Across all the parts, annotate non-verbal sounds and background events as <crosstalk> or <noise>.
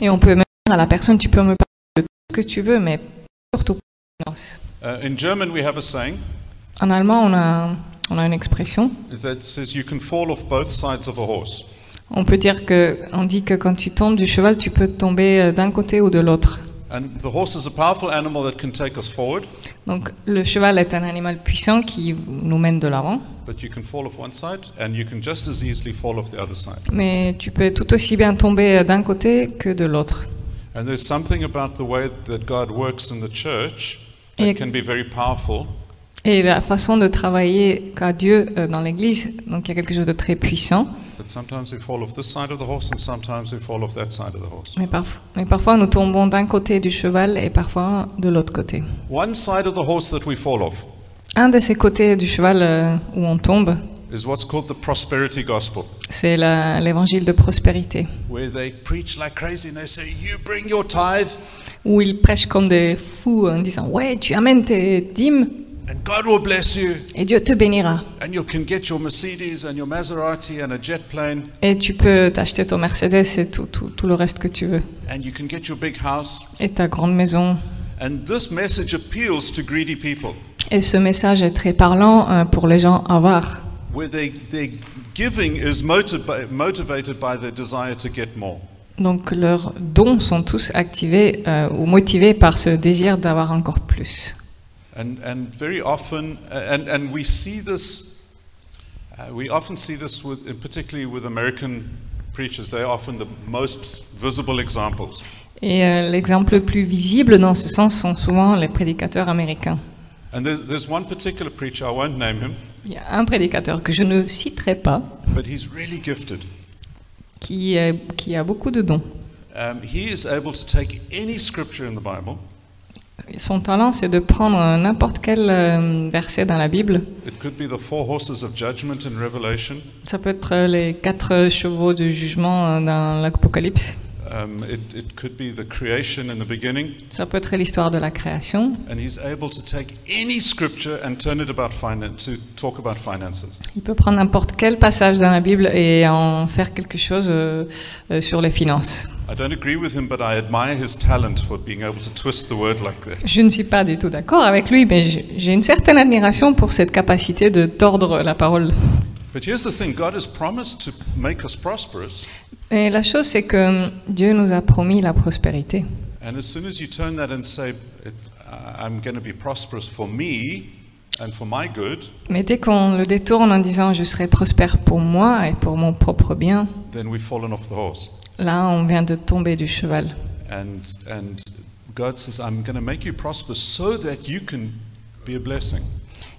Et on peut même dire à la personne, tu peux me parler de tout ce que tu veux, mais surtout pas de finance. Uh, in German, we have a saying En allemand, on a, on a une expression. that says you can fall off both sides of a horse. On peut dire que, on dit que quand tu tombes du cheval, tu peux tomber euh, d'un côté ou de l'autre. And the horse is a powerful animal that can take us forward, Donc le cheval est un animal puissant qui nous mène de l'avant, but you can fall off one side, and you can just as easily fall off the other side. mais tu peux tout aussi bien tomber euh, d'un côté que de l'autre. And there's something about the way that God works in the church that Et- can be very powerful. Et la façon de travailler qu'a Dieu euh, dans l'Église, donc il y a quelque chose de très puissant, But sometimes we fall off this side of the horse, and sometimes we fall off that side of the horse. mais, parf- mais parfois nous tombons d'un côté du cheval et parfois de l'autre côté. One side of the horse that we fall off Un de ces côtés du cheval euh, où on tombe, is what's called the prosperity gospel, c'est l'évangile de prospérité, where they preach like crazy and they say, You bring your tithe, où ils prêchent comme des fous en disant Ouais, tu amènes tes dîmes and God will bless you, et Dieu te bénira. and you can get your Mercedes and your Maserati and a jet plane, Et tu peux t'acheter ton Mercedes et tout, tout, tout le reste que tu veux. and you can get your big house. Et ta grande maison. And this message appeals to greedy people, Et ce message est très parlant euh, pour les gens avares, where they, their giving is motiv- by- motivated by their desire to get more. Donc leurs dons sont tous activés euh, ou motivés par ce désir d'avoir encore plus. And, and very often, and, and we see this, uh, we often see this with, particularly with American preachers. They're often the most visible examples. Et euh, l'exemple le plus visible dans ce sens sont souvent les prédicateurs américains. And there's, there's one particular preacher, I won't name him, Il y a un prédicateur que je ne citerai pas but he's really gifted. qui, est- qui a beaucoup de dons. Um, he is able to take any scripture in the Bible, Son talent, c'est de prendre n'importe quel euh, verset dans la Bible. it could be the four horses of judgment in Revelation, Ça peut être les quatre chevaux de jugement euh, dans l'Apocalypse. It, it could be the creation in the beginning, Ça peut être l'histoire de la création. and he's able to take any scripture and turn it about finance, to talk about finances. Il peut prendre n'importe quel passage dans la Bible et en faire quelque chose euh, euh, sur les finances. I don't agree with him, but I admire his talent for being able to twist the word like that. Je ne suis pas du tout d'accord avec lui, mais j'ai une certaine admiration pour cette capacité de tordre la parole. But here's the thing God has promised to make us prosperous, Et la chose, c'est que Dieu nous a promis la prospérité. and as soon as you turn that and say, it, I'm going to be prosperous for me and for my good, Mais dès qu'on le détourne en disant je serai prospère pour moi et pour mon propre bien, then we've fallen off the horse. là on vient de tomber du cheval. And, and God says, I'm going to make you prosper so that you can be a blessing.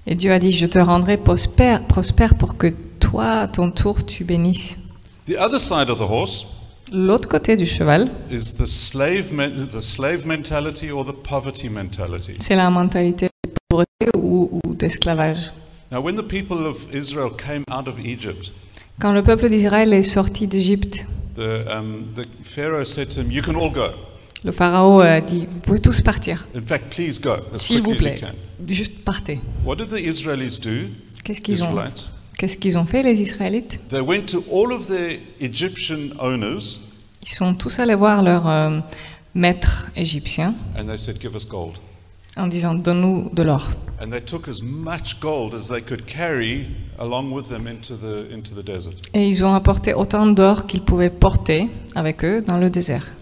Et Dieu a dit je te rendrai prospère, prospère pour que toi, à ton tour, tu bénisses. The other side of the horse L'autre côté du cheval, is the slave, men- the slave mentality or the poverty mentality. c'est la mentalité de pauvreté ou, ou d'esclavage. Now, when the people of Israel came out of Egypt, Quand le peuple d'Israël est sorti d'Égypte, the, um, the Pharaoh said to him, You can all go. Le pharaon a dit vous pouvez tous partir, In fact, please go as s'il vous plaît, juste partez. What did the Israelis do? Qu'est-ce qu'ils ont, Israelites? qu'est-ce qu'ils ont fait les Israélites? They went to all of their Egyptian owners Ils sont tous allés voir leur euh, maître égyptien and they said, Give us gold. en disant donne-nous de l'or. And they took as much gold as they could carry along with them into the, into the desert. Et ils ont apporté autant d'or qu'ils pouvaient porter avec eux dans le désert.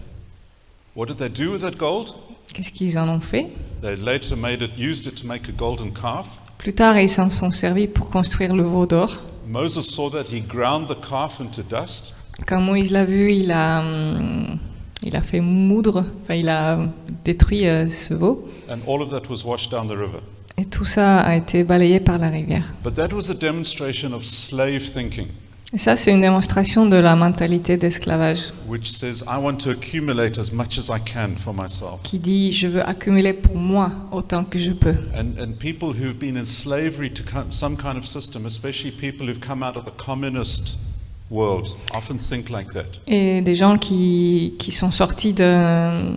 What did they do with that gold? Qu'est-ce qu'ils en ont fait? They later made it, used it to make a golden calf. Plus tard, ils s'en sont servis pour construire le veau d'or. Moses saw that, he ground the calf into dust. Quand Moïse l'a vu, il a, hum, il a fait moudre, enfin, il a détruit euh, ce veau. and all of that was washed down the river. Et tout ça a été balayé par la rivière. But that was a demonstration of slave thinking, Et ça, c'est une démonstration de la mentalité d'esclavage which says, I want to accumulate as much as I can for myself. qui dit je veux accumuler pour moi autant que je peux. And, and people who've been in slavery to co- some kind of system, especially people who've come out of the communist world, often think like that. Et des gens qui, qui sont sortis de-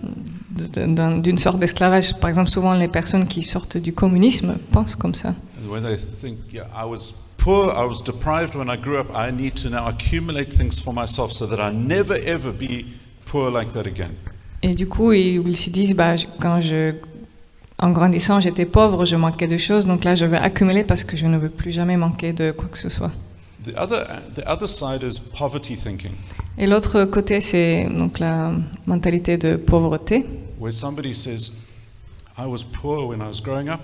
d'une sorte d'esclavage, par exemple souvent les personnes qui sortent du communisme pensent comme ça. And when they think, yeah, I was poor, I was deprived when I grew up. I need to now accumulate things for myself so that I never ever be poor like that again. Et du coup, ils, se disent, bah, quand je, en grandissant, j'étais pauvre, je manquais de choses, donc là, je vais accumuler parce que je ne veux plus jamais manquer de quoi que ce soit. The other, the other side is poverty thinking, Et l'autre côté, c'est donc la mentalité de pauvreté, where somebody says, I was poor when I was growing up.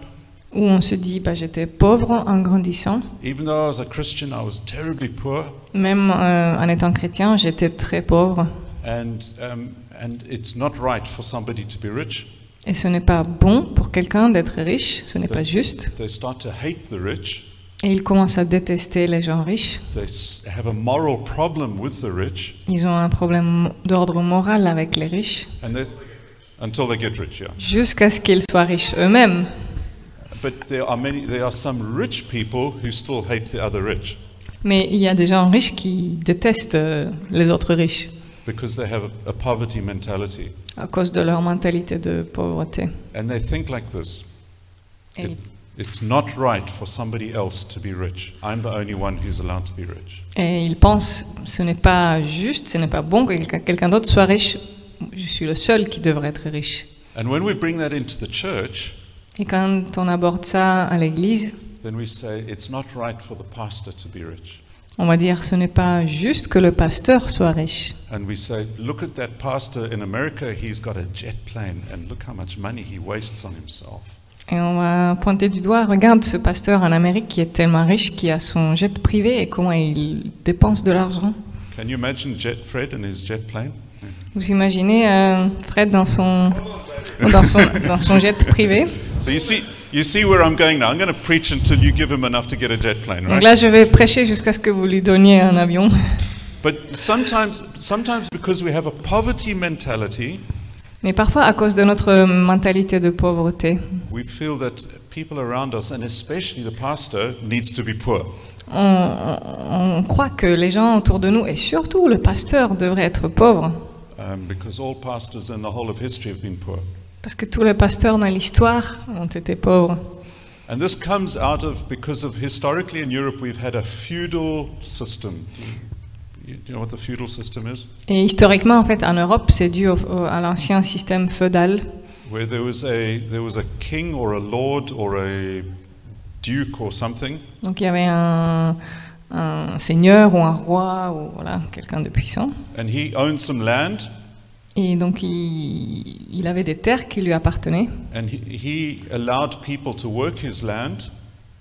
Où on se dit, bah, j'étais pauvre en grandissant, Even though I was a Christian, I was terribly poor. même euh, en étant chrétien, j'étais très pauvre. And, um, and it's not right for somebody to be rich. Et ce n'est pas bon pour quelqu'un d'être riche, ce n'est pas juste. They start to hate the rich. Et ils commencent à détester les gens riches. They s- have a moral problem with the rich. Ils ont un problème d'ordre moral avec les riches, And they, until they get rich, yeah. jusqu'à ce qu'ils soient riches eux-mêmes. But there are many, there are some rich people who still hate the other rich Mais il y a des gens riches qui détestent euh, les autres riches because they have a, a poverty mentality. à cause de leur mentalité de pauvreté. And they think like this Et It- It's not right for somebody else to be rich. I'm the only one who's allowed to be rich. Et ils pensent, ce n'est pas juste, ce n'est pas bon que quelqu'un- quelqu'un d'autre soit riche. Je suis le seul qui devrait être riche. And when we bring that into the church, Et quand on aborde ça à l'église, then we say it's not right for the pastor to be rich. on va dire ce n'est pas juste que le pasteur soit riche. And we say, look at that pastor in America, he's got a jet plane, and look how much money he wastes on himself. Et on va pointer du doigt, regarde ce pasteur en Amérique qui est tellement riche, qui a son jet privé et comment il dépense de l'argent. Can you imagine Jet Fred and his jet plane? Vous imaginez euh, Fred dans son, dans, son, dans son jet privé So you see, you see where I'm going now. I'm going to preach until you give him enough to get a jet plane, Donc là, je vais prêcher jusqu'à ce que vous lui donniez un avion. But sometimes, sometimes because we have a poverty mentality, Mais parfois, à cause de notre mentalité de pauvreté, we feel that people around us, and especially the pastor, needs to be poor. on, on- on croit que les gens autour de nous, et surtout le pasteur, devraient être pauvres. Um, because all pastors in the whole of history have been poor. Parce que tous les pasteurs dans l'histoire ont été pauvres. And this comes out of because of historically in Europe we've had a feudal system. Do you, do you know what the feudal system is? Et historiquement, en fait, en Europe, c'est dû au- au- à l'ancien système feudal, Where there was a there was a king or a lord or a duke or something, Donc il y avait un, un seigneur ou un roi ou voilà, quelqu'un de puissant. and he owned some land, Et donc il, il avait des terres qui lui appartenaient. and he, he allowed people to work his land,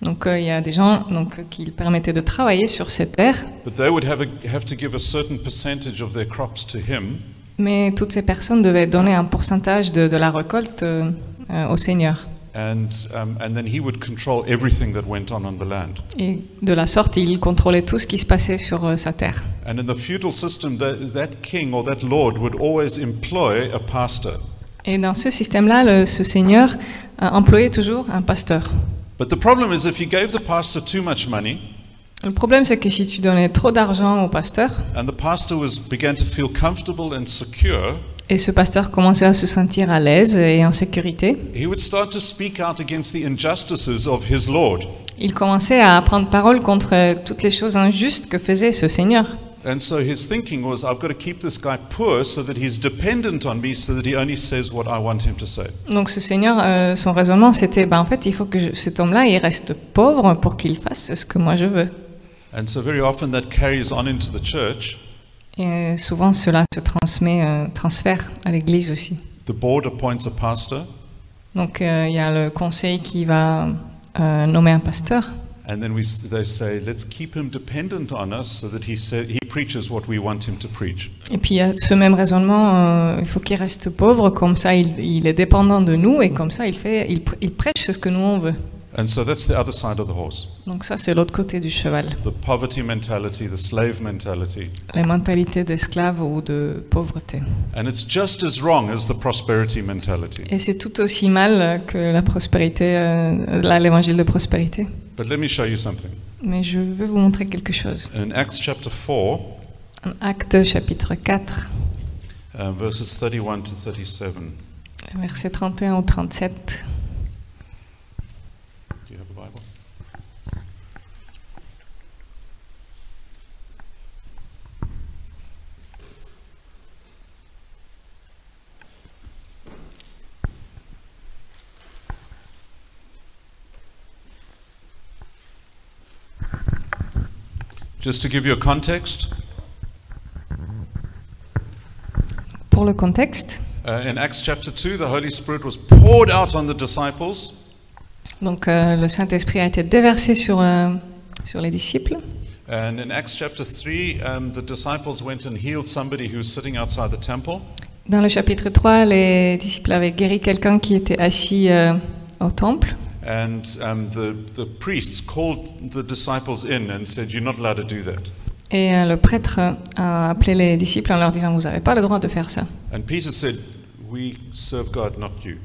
Donc euh, il y a des gens donc, qui lui permettaient de travailler sur ces terres, but they would have a, have to give a certain percentage of their crops to him, mais toutes ces personnes devaient donner un pourcentage de, de la récolte euh, euh, au seigneur. And and then he would control everything that went on on the land. Et de la sorte, il contrôlait tout ce qui se passait sur euh, sa terre. And in the feudal system, that, that king or that lord would always employ a pastor. Et dans ce système-là, ce seigneur euh, employait toujours un pasteur. But the problem is, if you gave the pastor too much money, Le problème, c'est que si tu donnais trop d'argent au pasteur, and the pastor was began to feel comfortable and secure, et ce pasteur commençait à se sentir à l'aise et en sécurité, he would start to speak out against the injustices of his lord. il commençait à prendre parole contre toutes les choses injustes que faisait ce seigneur. Donc ce seigneur, euh, son raisonnement, c'était, ben, en fait, il faut que je- cet homme-là, il reste pauvre pour qu'il fasse ce que moi je veux. And so very often that carries on into the church. Et euh, souvent, cela se transmet, euh, transfère à l'Église aussi. The board appoints a pastor, Donc euh, il y a le conseil qui va euh, nommer un pasteur. And then we, they say, let's keep him dependent on us so that he, sa- he preaches what we want him to preach. Et puis il y a ce même raisonnement, il faut qu'il reste pauvre, comme ça il, il est dépendant de nous et comme ça il, fait, il prêche ce que nous on veut. And so that's the other side of the horse Donc ça c'est l'autre côté du cheval, the poverty mentality, the slave mentality. les mentalités d'esclaves ou de pauvreté. And it's just as wrong as the prosperity mentality. Et c'est tout aussi mal que la prospérité, euh, l'évangile de prospérité. But let me show you something. Mais je veux vous montrer quelque chose. In Acts chapter 4, En Acte chapitre 4, uh, verses 31 to 37. versets 31 au 37. Just to give you a context, Pour le contexte, uh, in Acts chapter 2, the Holy Spirit was poured out on the disciples, donc euh, le Saint-Esprit a été déversé sur, euh, sur les disciples. and in Acts chapter 3, um, the disciples went and healed somebody who was sitting outside the temple. Dans le chapitre 3, les disciples avaient guéri quelqu'un qui était assis euh, au temple. And um, the, the priests called the disciples in and said, You're not allowed to do that. Et euh, le prêtre a appelé les disciples en leur disant, vous n'avez pas le droit de faire ça. And Peter said, We serve God, not you.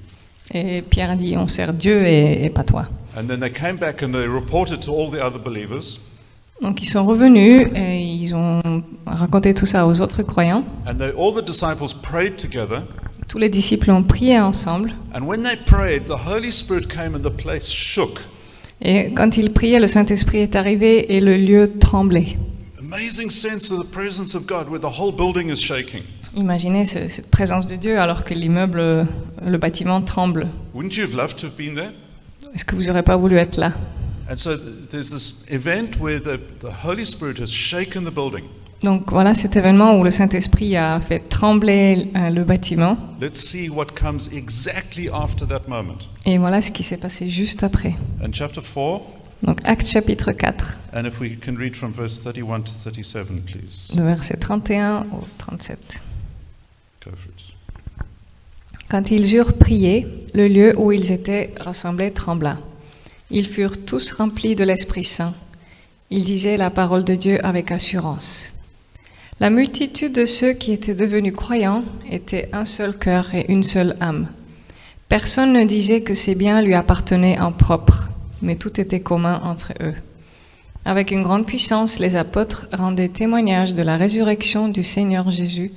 Et Pierre a dit, on sert Dieu et, et pas toi. And then they came back and they reported to all the other believers. Donc ils sont revenus et ils ont raconté tout ça aux autres croyants. And they, all the disciples prayed together. Tous les disciples ont prié ensemble. And when they prayed, the Holy Spirit came and the place shook. Et quand ils priaient, le Saint-Esprit est arrivé et le lieu tremblait. Amazing sense of the presence of God where the whole building is shaking. Imaginez ce- cette présence de Dieu alors que l'immeuble, le bâtiment tremble. Est-ce que vous n'aurez pas voulu être là? And so there's this event where the, the Holy Spirit has shaken the building. Donc voilà cet événement où le Saint-Esprit a fait trembler euh, le bâtiment. Let's see what comes exactly after that moment. Et voilà ce qui s'est passé juste après. In chapter 4, Donc Acte chapitre 4, and if we can read from verse 31 to 37, please. le verset 31 au 37. Go for it. Quand ils eurent prié, le lieu où ils étaient rassemblés trembla. Ils furent tous remplis de l'Esprit Saint. Ils disaient la parole de Dieu avec assurance. La multitude de ceux qui étaient devenus croyants était un seul cœur et une seule âme. Personne ne disait que ses biens lui appartenaient en propre, mais tout était commun entre eux. Avec une grande puissance, les apôtres rendaient témoignage de la résurrection du Seigneur Jésus,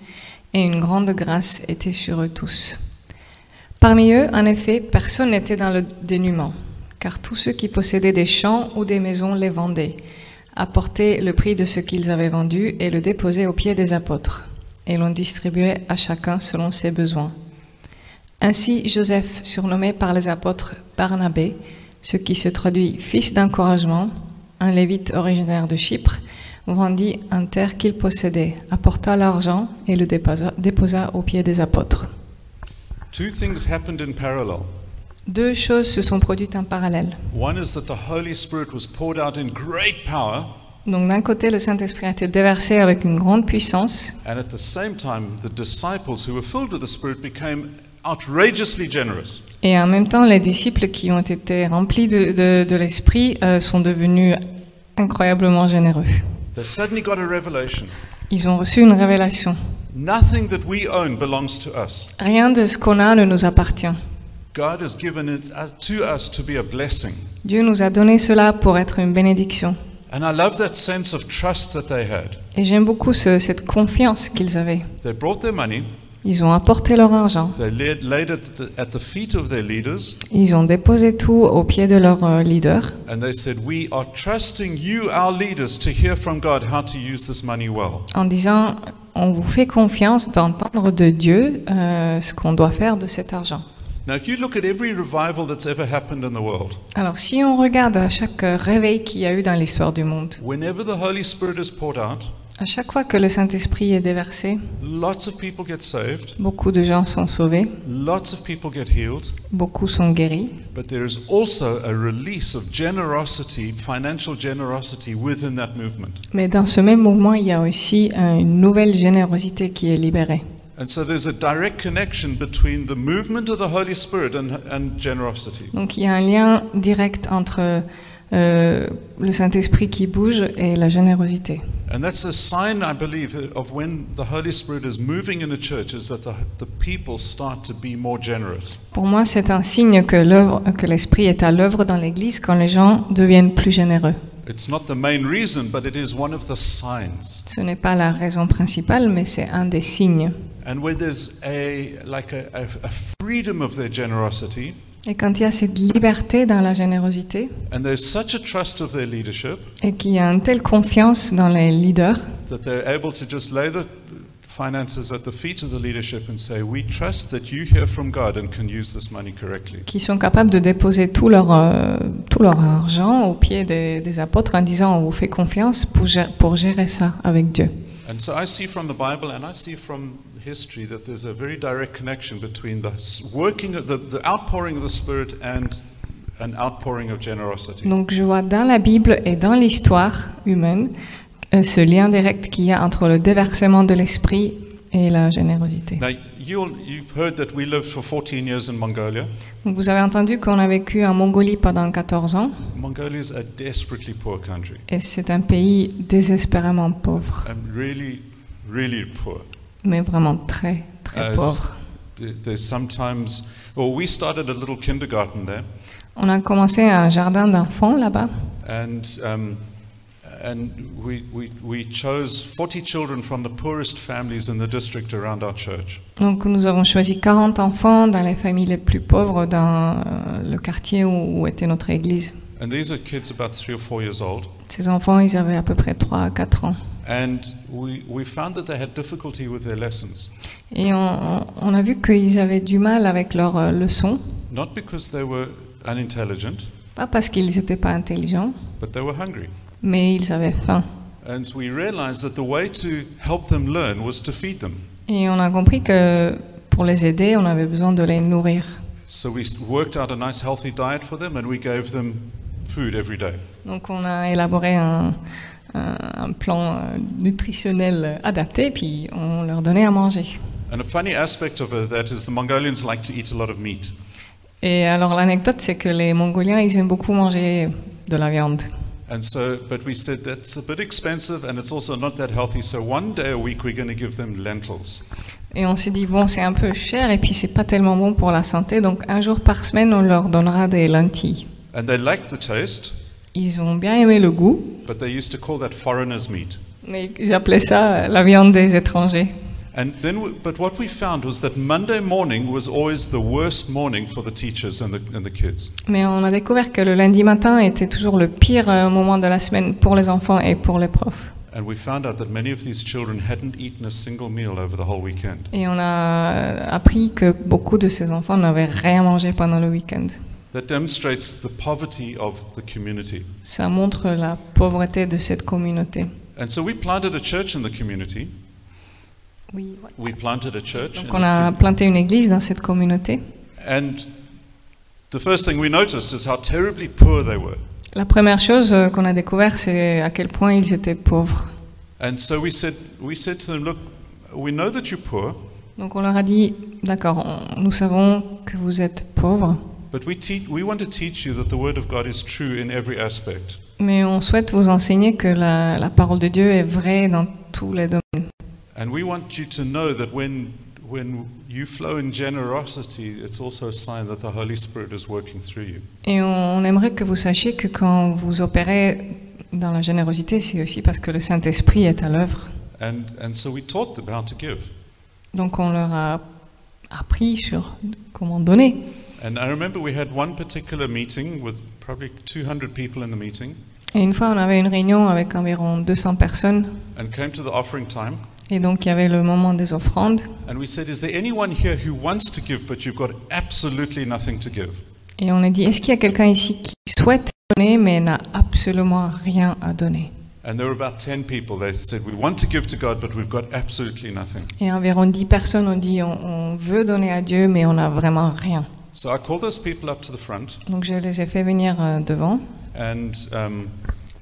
et une grande grâce était sur eux tous. Parmi eux, en effet, personne n'était dans le dénuement, car tous ceux qui possédaient des champs ou des maisons les vendaient, apportaient le prix de ce qu'ils avaient vendu et le déposaient aux pieds des apôtres, et l'on distribuait à chacun selon ses besoins. Ainsi, Joseph, surnommé par les apôtres Barnabé, ce qui se traduit fils d'encouragement, un lévite originaire de Chypre, vendit un terre qu'il possédait, apporta l'argent et le déposa, déposa aux pieds des apôtres. Two things happened in parallel. Deux choses se sont produites en parallèle. One is that the Holy Spirit was poured out in great power, Donc d'un côté, le Saint-Esprit a été déversé avec une grande puissance, and at the same time, the disciples who were filled with the Spirit became outrageously generous. et en même temps, les disciples qui ont été remplis de, de- de l'Esprit euh, sont devenus incroyablement généreux. They suddenly got a revelation. Ils ont reçu une révélation. Nothing that we own belongs to us. Rien de ce qu'on a ne nous appartient. God has given it uh, to us to be a blessing. Dieu nous a donné cela pour être une bénédiction. And I love that sense of trust that they had. Et j'aime beaucoup ce- cette confiance qu'ils avaient. They brought their money, Ils ont apporté leur argent. they laid, laid it at the- feet of their leaders, Ils ont déposé tout aux pieds de leur euh, leader. and they said, We are trusting you, our leaders, to hear from God how to use this money well. en disant on vous fait confiance d'entendre de Dieu euh, ce qu'on doit faire de cet argent. Now, if you look at every revival that's ever happened in the world, Alors si on regarde à chaque euh, réveil qu'il y a eu dans l'histoire du monde, whenever the Holy Spirit is poured out, à chaque fois que le Saint-Esprit est déversé, lots of people get saved, beaucoup de gens sont sauvés, lots of people get healed, beaucoup sont guéris, but there is also a release of generosity, financial generosity within that movement. mais dans ce même mouvement, il y a aussi euh, une nouvelle générosité qui est libérée. And so there's a direct connection between the movement of the Holy Spirit and, and generosity. Donc il y a un lien direct entre euh, le Saint-Esprit qui bouge et la générosité. And that's a sign, I believe, of when the Holy Spirit is moving in a church, is that the, the people start to be more generous. Pour moi, c'est un signe que l'œuvre, que l'Esprit est à l'œuvre dans l'Église quand les gens deviennent plus généreux. It's not the main reason, but it is one of the signs. Ce n'est pas la raison principale, mais c'est un des signes. And where there's a like a, a, a freedom of their generosity, Et quand il y a cette liberté dans la générosité and there's such a trust of their leadership et qu'il y a une telle confiance dans les leaders that they're able to just lay the finances at the feet of the leadership and say, We trust that you hear from God and can use this money correctly. qui sont capables de déposer tout leur, euh, tout leur argent aux pieds des, des apôtres en disant on vous fait confiance pour gérer ça avec Dieu. And so I see from the Bible and I see from history that there's a very direct connection between the s- working, of the, the outpouring of the Spirit and an outpouring of generosity. Donc je vois dans la Bible et dans l'histoire humaine euh, ce lien direct qu'il y a entre le déversement de l'esprit et la générosité. Now, you'll, you've heard that we lived for 14 years in Mongolia. Donc vous avez entendu qu'on a vécu en Mongolie pendant 14 ans Mongolia is a desperately poor country. et c'est un pays désespérément pauvre, and really, really poor. Mais vraiment très très Euh, pauvre. There- There's sometimes, well, we started a little kindergarten there, On a commencé un jardin d'enfants là-bas and um, and we, we we chose 40 children from the poorest families in the district around our church, Donc nous avons choisi 40 enfants dans les familles les plus pauvres dans euh, le quartier où, où était notre église. and these are kids about three or four years old, Ces enfants, ils avaient à peu près 3 à 4 ans. And we we found that they had difficulty with their lessons, Et on, on a vu qu'ils avaient du mal avec leurs euh, leçons, not because they were unintelligent, pas parce qu'ils n'étaient pas intelligents, but they were hungry. mais ils avaient faim. And we realized that the way to help them learn was to feed them. Et on a compris que pour les aider, on avait besoin de les nourrir. So we worked out a nice healthy diet for them and we gave them food every day. Donc on a élaboré un, un- un plan euh, nutritionnel adapté, puis on leur donnait à manger. And a funny aspect of that is the Mongolians like to eat a lot of meat. Et alors l'anecdote, c'est que les Mongoliens, ils aiment beaucoup manger de la viande. And so, but we said that's a bit expensive and it's also not that healthy. So one day a week we're going to give them lentils. Et on s'est dit, bon, c'est un peu cher et puis c'est pas tellement bon pour la santé, donc un jour par semaine, on leur donnera des lentilles. And they liked the taste, Ils ont bien aimé le goût, but they used to call that foreigner's meat. mais ils appelaient ça la viande des étrangers. And then, we, but what we found was that Monday morning was always the worst morning for the teachers and the, and the kids. Mais on a découvert que le lundi matin était toujours le pire euh, moment de la semaine pour les enfants et pour les profs. And we found out that many of these children hadn't eaten a single meal over the whole weekend. Et on a euh, appris que beaucoup de ces enfants n'avaient rien mangé pendant le week-end. That demonstrates the poverty of the community. Ça montre la pauvreté de cette communauté. And so we planted a church in the community. Oui. We planted a church. Donc on a planté une église dans cette communauté. and the first thing we noticed is how terribly poor they were. La première chose euh, qu'on a découvert, c'est à quel point ils étaient pauvres. And so we said, we said to them, look, we know that you're poor, Donc on leur a dit, d'accord, nous savons que vous êtes pauvres, but we, te- we want to teach you that the Word of God is true in every aspect. mais on souhaite vous enseigner que la, la parole de Dieu est vraie dans tous les domaines. And we want you to know that when, when you flow in generosity, it's also a sign that the Holy Spirit is working through you. Et on aimerait que vous sachiez que quand vous opérez dans la générosité, c'est aussi parce que le Saint-Esprit est à l'œuvre. And, and so we taught them how to give. Donc on leur a appris sur comment donner. And I remember we had one particular meeting with probably 200 people in the meeting, Et une fois, on avait une réunion avec environ 200 personnes. and came to the offering time. Et donc, il y avait le moment des offrandes. And we said, Is there anyone here who wants to give, but you've got absolutely nothing to give? Et on a dit, est-ce qu'il y a quelqu'un ici qui souhaite donner mais n'a absolument rien à donner? And there were about 10 people. They said, We want to give to God, but we've got absolutely nothing. Et environ 10 personnes ont dit, on, on veut donner à Dieu mais on n'a vraiment rien. So I called those people up to the front, Donc, je les ai fait venir euh, devant. and, um,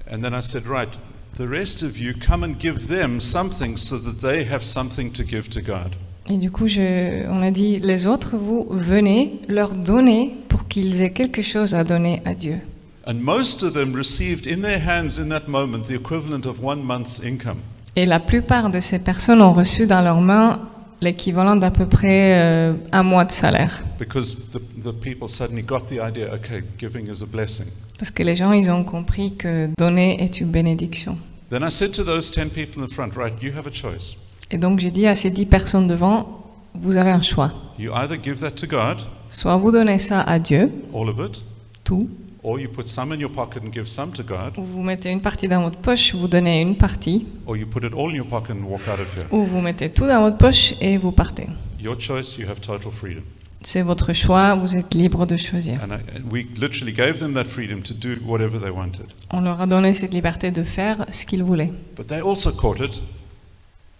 and then I said, Right, the rest of you come and give them something so that they have something to give to God. Et du coup, je, on a dit, les autres, vous venez leur donner pour qu'ils aient quelque chose à donner à Dieu. And most of them received in their hands in that moment the equivalent of one month's income. Et la plupart de ces personnes ont reçu dans leurs mains l'équivalent d'à peu près euh, un mois de salaire. because the, the people suddenly got the idea okay, giving is a blessing. Parce que les gens, ils ont compris que donner est une bénédiction. Then I said to those 10 people in the front, right, you have a choice. Et donc j'ai dit à ces dix personnes devant, vous avez un choix. You either give that to God, Soit vous donnez ça à Dieu, all of it, tout, or you put some in your pocket and give some to God, ou vous mettez une partie dans votre poche, vous donnez une partie, or you put it all in your pocket and walk out of here. ou vous mettez tout dans votre poche et vous partez. Your choice, you have total freedom. C'est votre choix, vous êtes libre de choisir. And, I, and we literally gave them that freedom to do whatever they wanted. On leur a donné cette liberté de faire ce qu'ils voulaient. But they also caught it.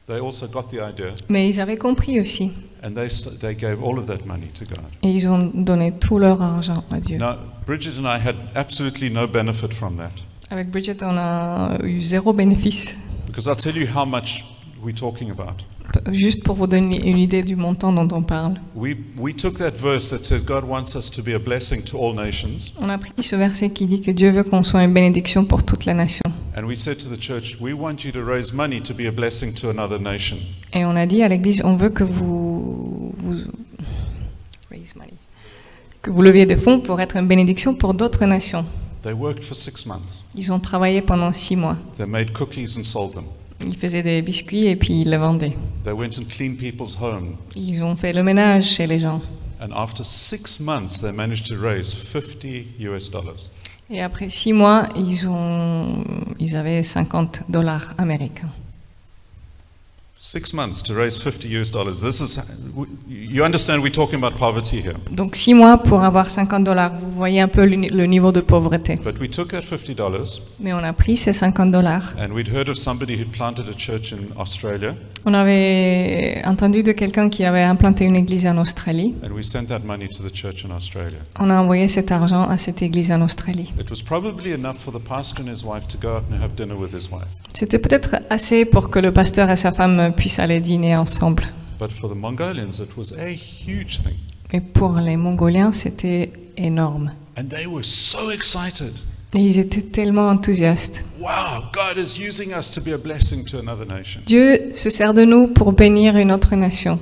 They also got the idea, Mais ils avaient compris aussi, and they, st- they gave all of that money to God. et ils ont donné tout leur argent à Dieu. Now, Bridget and I had absolutely no benefit from that. Avec Bridget, on a eu zéro bénéfice. Because I'll tell you how much we're talking about. Juste pour vous donner une idée du montant dont on parle. We, we took that verse that said God wants us to be a blessing to all nations, On a pris ce verset qui dit que Dieu veut qu'on soit une bénédiction pour toute la nation. and we said to the church, We want you to raise money to be a blessing to another nation. Et on a dit à l'église, on veut que vous, vous raise money. Que vous leviez des fonds pour être une bénédiction pour d'autres nations. They worked for six months. Ils ont travaillé pendant six mois. They made cookies and sold them. Ils faisaient des biscuits et puis ils les vendaient. They went and cleaned people's homes. Ils ont fait le ménage chez les gens. And after six months, they managed to raise 50 US dollars. Et après six mois, ils, ont, ils avaient 50 dollars américains. Donc six mois pour avoir 50 dollars. Vous voyez un peu le, ni- le niveau de pauvreté. But we took that 50 dollars, Mais on a pris ces 50 dollars. and we'd heard of somebody who planted a church in Australia, On avait entendu de quelqu'un qui avait implanté une église en Australie. and we sent that money to the church in Australia. On a envoyé cet argent à cette église en Australie. It was probably enough for the pastor and his wife to go out and have dinner with his wife. C'était peut-être assez pour que le pasteur et sa femme puissent aller dîner ensemble. But for the Mongolians, it was a huge thing. Mais pour les Mongoliens, c'était énorme. And they were so excited. Et ils étaient tellement enthousiastes. Wow, God is using us to be a blessing to another nation. Dieu se sert de nous pour bénir une autre nation.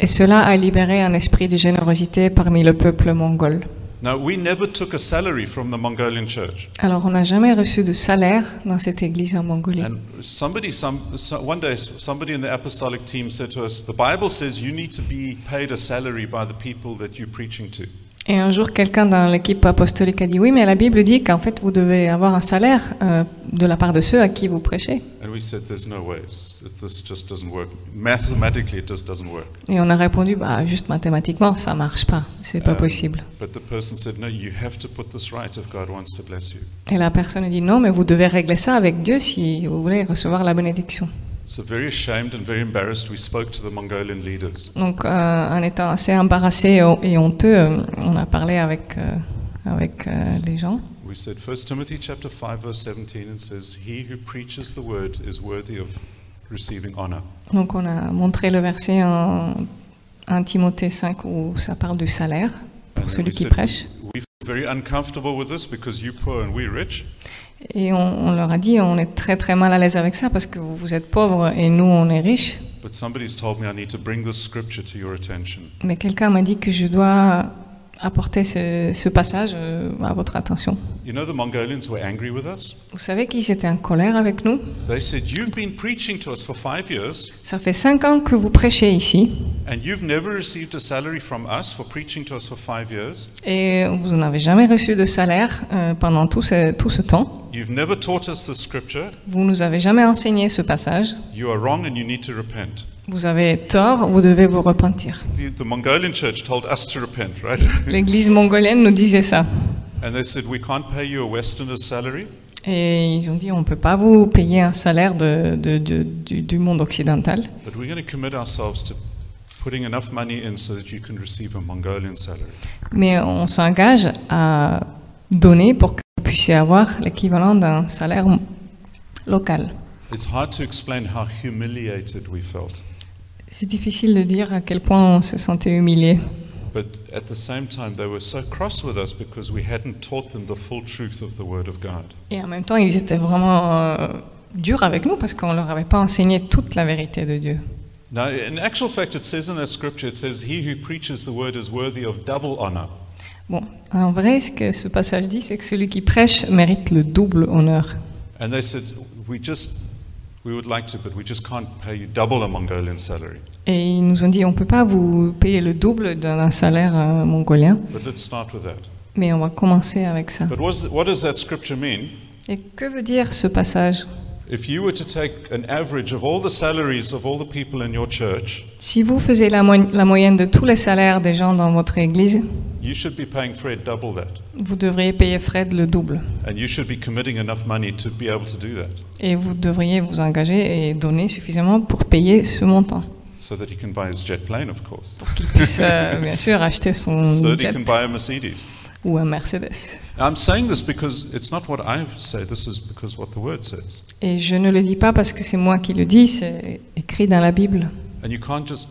Et cela a libéré un esprit de générosité parmi le peuple mongol. Now, we never took a salary from the Mongolian church. Alors, on n'a jamais reçu de salaire dans cette église en Mongolie. And somebody, some, so one day, somebody in the apostolic team said to us, The Bible says you need to be paid a salary by the people that you're preaching to. Et un jour, quelqu'un dans l'équipe apostolique a dit Oui, mais la Bible dit qu'en fait, vous devez avoir un salaire euh, de la part de ceux à qui vous prêchez. Et on a répondu Bah, juste mathématiquement, ça marche pas. C'est pas Um, possible. Et la personne a dit Non, mais vous devez régler ça avec Dieu si vous voulez recevoir la bénédiction. So, very ashamed and very embarrassed, we spoke to the Mongolian leaders. Donc, euh, en étant assez embarrassé et honteux, euh, on a parlé avec, euh, avec euh, les gens. We said 1 Timothy chapter 5 verse 17 it says he who preaches the word is worthy of receiving honor. Donc, on a montré le verset en 1 Timothée 5 où ça parle du salaire pour celui we qui said, prêche. We feel very uncomfortable with this because you're poor and we're rich. Et on, on leur a dit on est très très mal à l'aise avec ça parce que vous, vous êtes pauvres et nous on est riches. But somebody's told me I need to bring this scripture to your attention. Mais quelqu'un m'a dit que je dois apporter ce, ce passage euh, à votre attention. You know the Mongolians were angry with us? Vous savez qu'ils étaient en colère avec nous They said, You've been preaching to us for five years Ça fait cinq ans que vous prêchez ici and you've never received a salary from us for preaching to us for five years. et vous n'avez jamais reçu de salaire euh, pendant tout ce, tout ce temps. You've never taught us the scripture. Vous nous avez jamais enseigné ce passage. You are wrong and you need to repent. Vous avez tort, vous devez vous repentir. <laughs> L'église mongolienne nous disait ça. and they said, We can't pay you a Westerner's salary. Et ils ont dit, on ne peut pas vous payer un salaire de, de- de- du, du monde occidental, But we're going to commit ourselves to putting enough money in so that you can receive a Mongolian salary. mais on s'engage à donner pour que vous puissiez avoir l'équivalent d'un salaire local. It's hard to explain how humiliated we felt. C'est difficile de dire à quel point on se sentait humilié. But at the same time, they were so cross with us because we hadn't taught them the full truth of the Word of God. Et en même temps, ils étaient vraiment euh, durs avec nous parce qu'on leur avait pas enseigné toute la vérité de Dieu. Now, in actual fact, it says in that scripture, it says, He who preaches the Word is worthy of double honor. Bon, en vrai, ce que ce passage dit, c'est que celui qui prêche mérite le double honneur. And they said, We just We would like to, but we just can't pay you double a Mongolian salary. Et ils nous ont dit, on ne peut pas vous payer le double d'un salaire euh, mongolien, But let's start with that. mais on va commencer avec ça. But what's what does that scripture mean? Et que veut dire ce passage? If you were to take an average of all the salaries of all the people in your church, Si vous faisiez la, mo- la moyenne de tous les salaires des gens dans votre église, you should be paying Fred double that. vous devriez payer Fred le double. And you should be committing enough money to be able to do that Et vous devriez vous engager et donner suffisamment pour payer ce montant. so that he can buy his jet plane, of course. Pour qu'il puisse euh, <laughs> bien sûr acheter son So that he jet can buy a Mercedes. ou un Mercedes. I'm saying this because it's not what I say, this is because what the word says. Et je ne le dis pas parce que c'est moi qui le dis, c'est écrit dans la Bible. And you can't just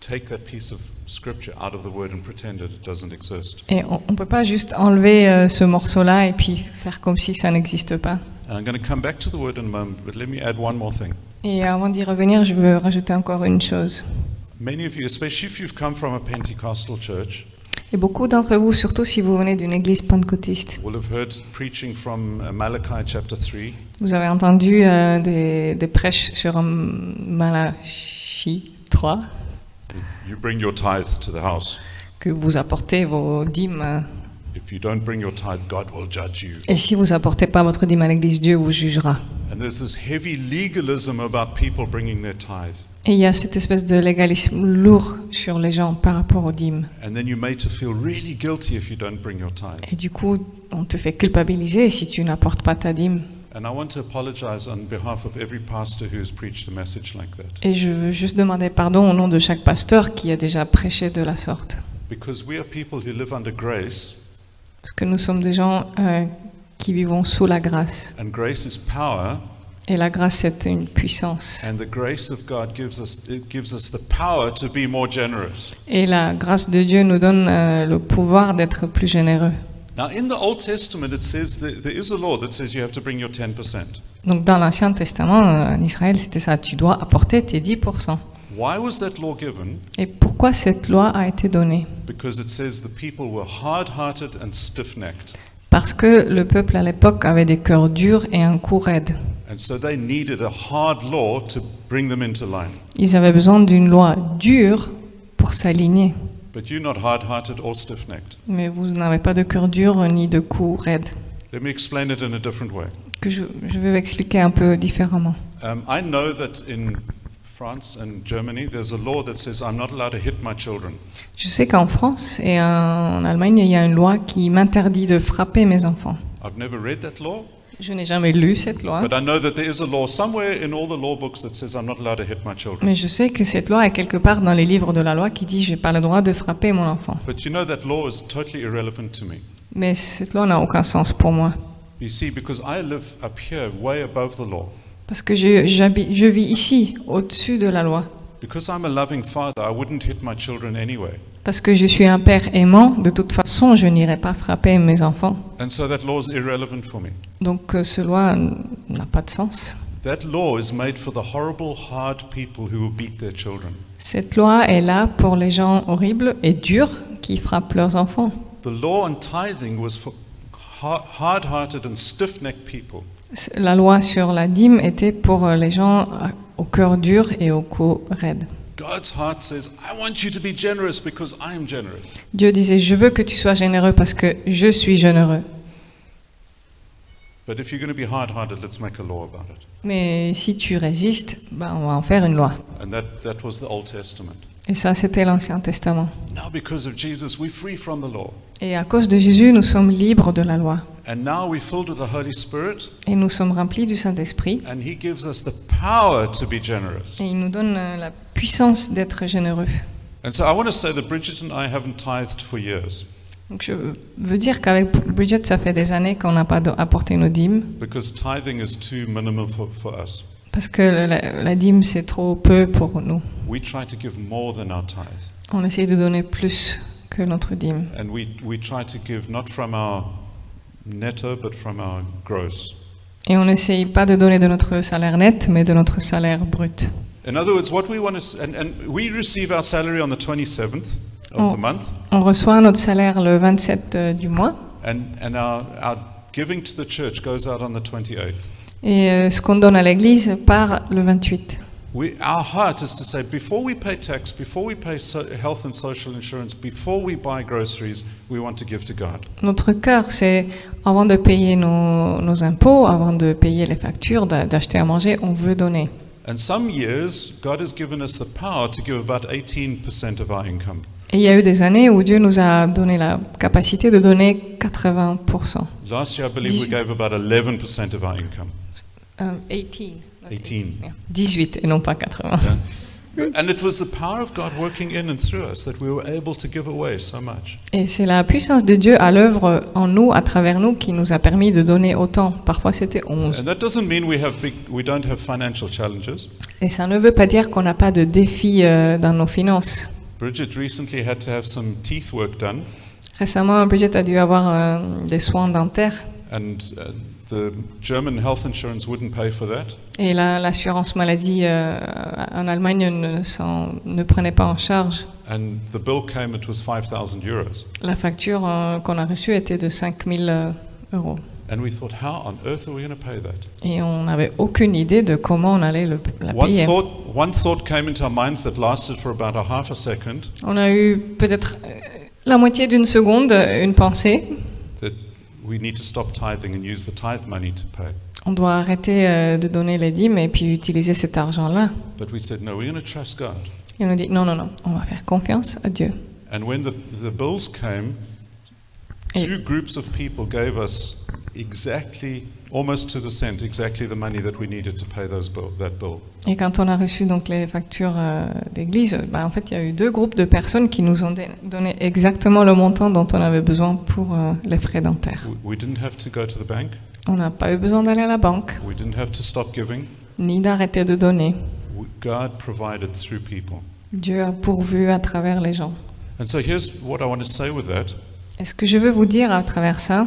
take that piece of scripture out of the word and pretend that it doesn't exist. Et on ne peut pas juste enlever euh, ce morceau-là et puis faire comme si ça n'existe pas. And I'm going to come back to the word in a moment, but let me add one more thing. Et avant d'y revenir, je veux rajouter encore une chose. Et beaucoup d'entre vous, surtout si vous venez d'une église pentecôtiste, uh, Malachi chapter 3, vous avez entendu euh, des, des prêches sur euh, Malachie 3, you bring your tithe to the house. que vous apportez vos dîmes. If you don't bring your tithe, God will judge you. Et si vous apportez pas votre dîme à l'église, Dieu vous jugera. And there's this heavy legalism about people bringing their tithe. Et il y a cette espèce de légalisme lourd sur les gens par rapport aux dîmes. And then you're made to feel really guilty if you don't bring your tithe. Et du coup, on te fait culpabiliser si tu n'apportes pas ta dîme. And I want to apologize on behalf of every pastor who has preached a message like that. Et je veux juste demander pardon au nom de chaque pasteur qui a déjà prêché de la sorte. Because we are people who live under grace, Parce que nous sommes des gens euh, qui vivons sous la grâce. and grace is power, Et la grâce, c'est une puissance. Et la grâce de Dieu nous donne euh, le pouvoir d'être plus généreux. Now, in the Old Testament, it says that there is a law that says you have to bring your 10%. Donc dans l'Ancien Testament, euh, en Israël, c'était ça. Tu dois apporter tes 10%. Why was that law given? Et pourquoi cette loi a été donnée? Because it says the people were hard hearted and stiff necked. Parce que le peuple à l'époque avait des cœurs durs et un cou raide. And so they needed a hard law to bring them into line. Ils avaient besoin d'une loi dure pour s'aligner. Mais vous n'avez pas de cœur dur ni de cou raide. Let me explain it in a different way. Que je, je vais expliquer un peu différemment. Um, I know that in France and Germany, there's a law that says I'm not allowed to hit my children. Je sais qu'en France et en Allemagne, il y a une loi qui m'interdit de frapper mes enfants. I've never read that law, Je n'ai jamais lu cette loi, but I know that there is a law somewhere in all the law books that says I'm not allowed to hit my children. mais je sais que cette loi est quelque part dans les livres de la loi qui dit j'ai pas le droit de frapper mon enfant. But you know that law is totally irrelevant to me. Mais cette loi n'a aucun sens pour moi. You see, because I live up here, way above the law. Parce que je vis ici, au-dessus de la loi. Because I'm a loving father, I wouldn't hit my children anyway. Parce que je suis un père aimant, de toute façon, je n'irai pas frapper mes enfants. And so that law is irrelevant for me. Donc euh, ce loi n'a pas de sens. That law is made for the horrible, hard people who will beat their children. Cette loi est là pour les gens horribles et durs qui frappent leurs enfants. The law on tithing was for hard hearted and stiff necked people. La loi sur la dîme était pour euh, les gens euh, au cœur dur et au cou raide. God's heart says, I want you to be generous because I am generous. Dieu disait, je veux que tu sois généreux parce que je suis généreux. But if you're going to be hard hearted, let's make a law about it. Mais si tu résistes, ben, on va en faire une loi. Et ça, c'était l'Ancien Testament. Now, because of Jesus, we're free from the law. Et à cause de Jésus, nous sommes libres de la loi. And now we're filled with the Holy Spirit, Et nous sommes remplis du Saint-Esprit. and He gives us the power to be generous. Et il nous donne euh, la puissance d'être généreux. And so I want to say that Bridget and I haven't tithed for years Donc je veux dire qu'avec Bridget, ça fait des années qu'on n'a pas apporté nos dîmes. because tithing is too minimal for, for us. Parce que la, la dîme, c'est trop peu pour nous. We try to give more than our tithe. On essaye de donner plus que notre dîme. And we, we try to give not from our netto, but from our gross. Et on n'essaye pas de donner de notre salaire net, mais de notre salaire brut. In other words, what we want to, and, and we receive our salary on the 27th of the month, On reçoit notre salaire le 27 euh, du mois and, and our, our giving to the church goes out on the 28th. Et euh, ce qu'on donne à l'Église part le 28. We, our heart is to say, before we pay tax, before we pay so, health and social insurance, before we buy groceries, we want to give to God. Notre cœur, c'est avant de payer nos, nos impôts, avant de payer les factures, d'a- d'acheter à manger, on veut donner. And some years, God has given us the power to give about 18% of our income. Et il y a eu des années où Dieu nous a donné la capacité de donner 80%. Last year, I believe we gave about 11% of our income. Euh, 18. 18. 18 et non pas 80. <laughs> And it was the power of God working in and through us that we were able to give away so much. Et c'est la puissance de Dieu à l'œuvre en nous, à travers nous, qui nous a permis de donner autant. Parfois c'était 11. And that doesn't mean we have big, we don't have financial challenges. Et ça ne veut pas dire qu'on n'a pas de défis euh, dans nos finances. Bridget recently had to have some teeth work done, Récemment, Brigitte a dû avoir euh, des soins dentaires and uh, the German health insurance wouldn't pay for that. et la- l'assurance maladie euh, en Allemagne ne, ne prenait pas en charge. And the bill came, it was 5,000 euros. La facture euh, qu'on a reçue était de 5000 euh, euros. And we thought, how on earth are we going to pay that? Et on n'avait aucune idée de comment on allait le, la One payer. thought, one thought came into our minds that lasted for about a half a second On a eu peut-être euh, la moitié d'une seconde, une pensée. On doit arrêter euh, de donner les dîmes et puis utiliser cet argent-là. But we said, no, we're going to trust God. Et on a dit non, non, non, on va faire confiance à Dieu. And when the, the bills came, Et- two groups of people gave us exactly, almost to the cent, exactly the money that we needed to pay those bill, that bill. Et quand on a reçu donc les factures euh, d'église, bah, en fait, il y a eu deux groupes de personnes qui nous ont donné exactement le montant dont on avait besoin pour euh, les frais dentaires. We, we didn't have to go to the bank. On n'a pas eu besoin d'aller à la banque, We didn't have to stop giving. ni d'arrêter de donner. We, God provided through people. Dieu a pourvu à travers les gens. And so here's what I want to say with that. Et ce que je veux vous dire à travers ça,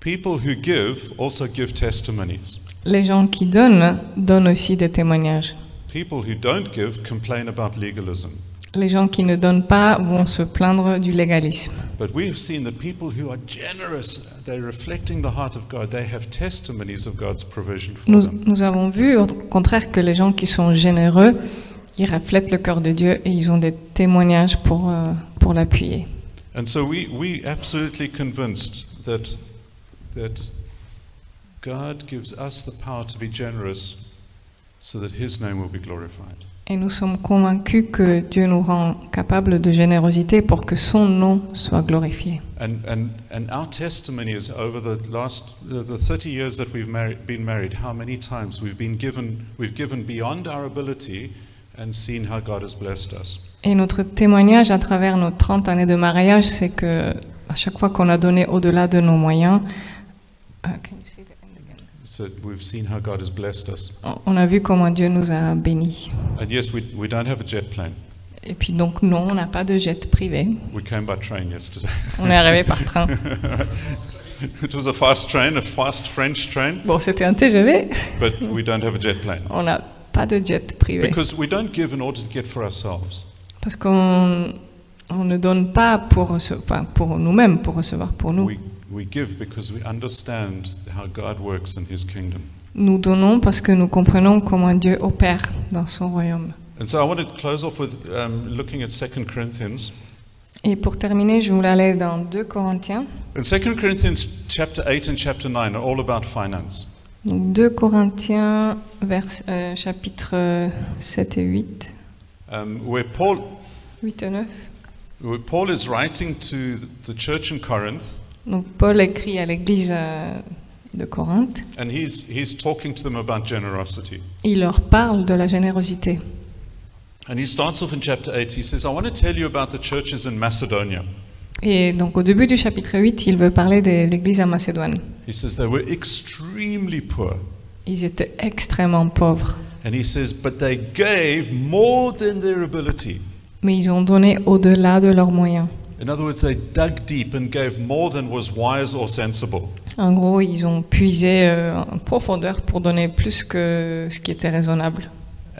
People who give also give testimonies. les gens qui donnent donnent aussi des témoignages. People who don't give complain about legalism. Les gens qui ne donnent pas vont se plaindre du légalisme. But we have seen that people who are generous, they're reflecting the heart of God. They have testimonies of God's provision for Nous, them. nous avons vu au contraire que les gens qui sont généreux, ils reflètent le cœur de Dieu et ils ont des témoignages pour, euh, pour l'appuyer. And so we we absolutely convinced that that God gives us the power to be generous so that his name will be glorified. Et nous sommes convaincus que Dieu nous rend capables de générosité pour que son nom soit glorifié. And, and, and our testimony is over the last the 30 years that we've married, been married, how many times we've been given we've given beyond our ability and seen how God has blessed us. Et notre témoignage à travers nos 30 années de mariage, c'est que à chaque fois qu'on a donné au-delà de nos moyens, can you say that again? So we've seen how God has blessed us. on- a vu comment Dieu nous a bénis. And yes, we, we don't have a jet plane. Et puis donc non, on n'a pas de jet privé. We came by train yesterday. On est arrivé par train. <laughs> it was a fast train, a fast French train, Bon, c'était un TGV. but we don't have a jet plane. On n'a pas de jet privé. Because we don't give in order to get for ourselves. Parce qu'on on ne donne pas pour, rece- enfin, pour nous-mêmes, pour recevoir pour nous. We, we give because we understand how God works in his kingdom. Nous donnons parce que nous comprenons comment Dieu opère dans son royaume. And so I want to close off with um, looking at 2 Corinthians. Et pour terminer, je voulais aller dans 2 Corinthiens. And 2 Corinthians chapter 8 and chapter 9 are all about finance. Donc 2 Corinthiens, vers, euh, chapitre euh, 7 et 8. Um, where, Paul, 8 et 9. where Paul is writing to the church in Corinth, Donc Paul écrit à l'église euh, de Corinthe. and he's, he's talking to them about generosity. Il leur parle de la générosité. And he starts off in chapter 8. He says, I want to tell you about the churches in Macedonia. Et donc au début du chapitre 8, il veut parler de l'église à Macédoine. He says they were extremely poor. Ils étaient extrêmement pauvres. And he says, but they gave more than their ability. Mais ils ont donné au-delà de leurs moyens. In other words, they dug deep and gave more than was wise or sensible. En gros, ils ont puisé euh, en profondeur pour donner plus que ce qui était raisonnable.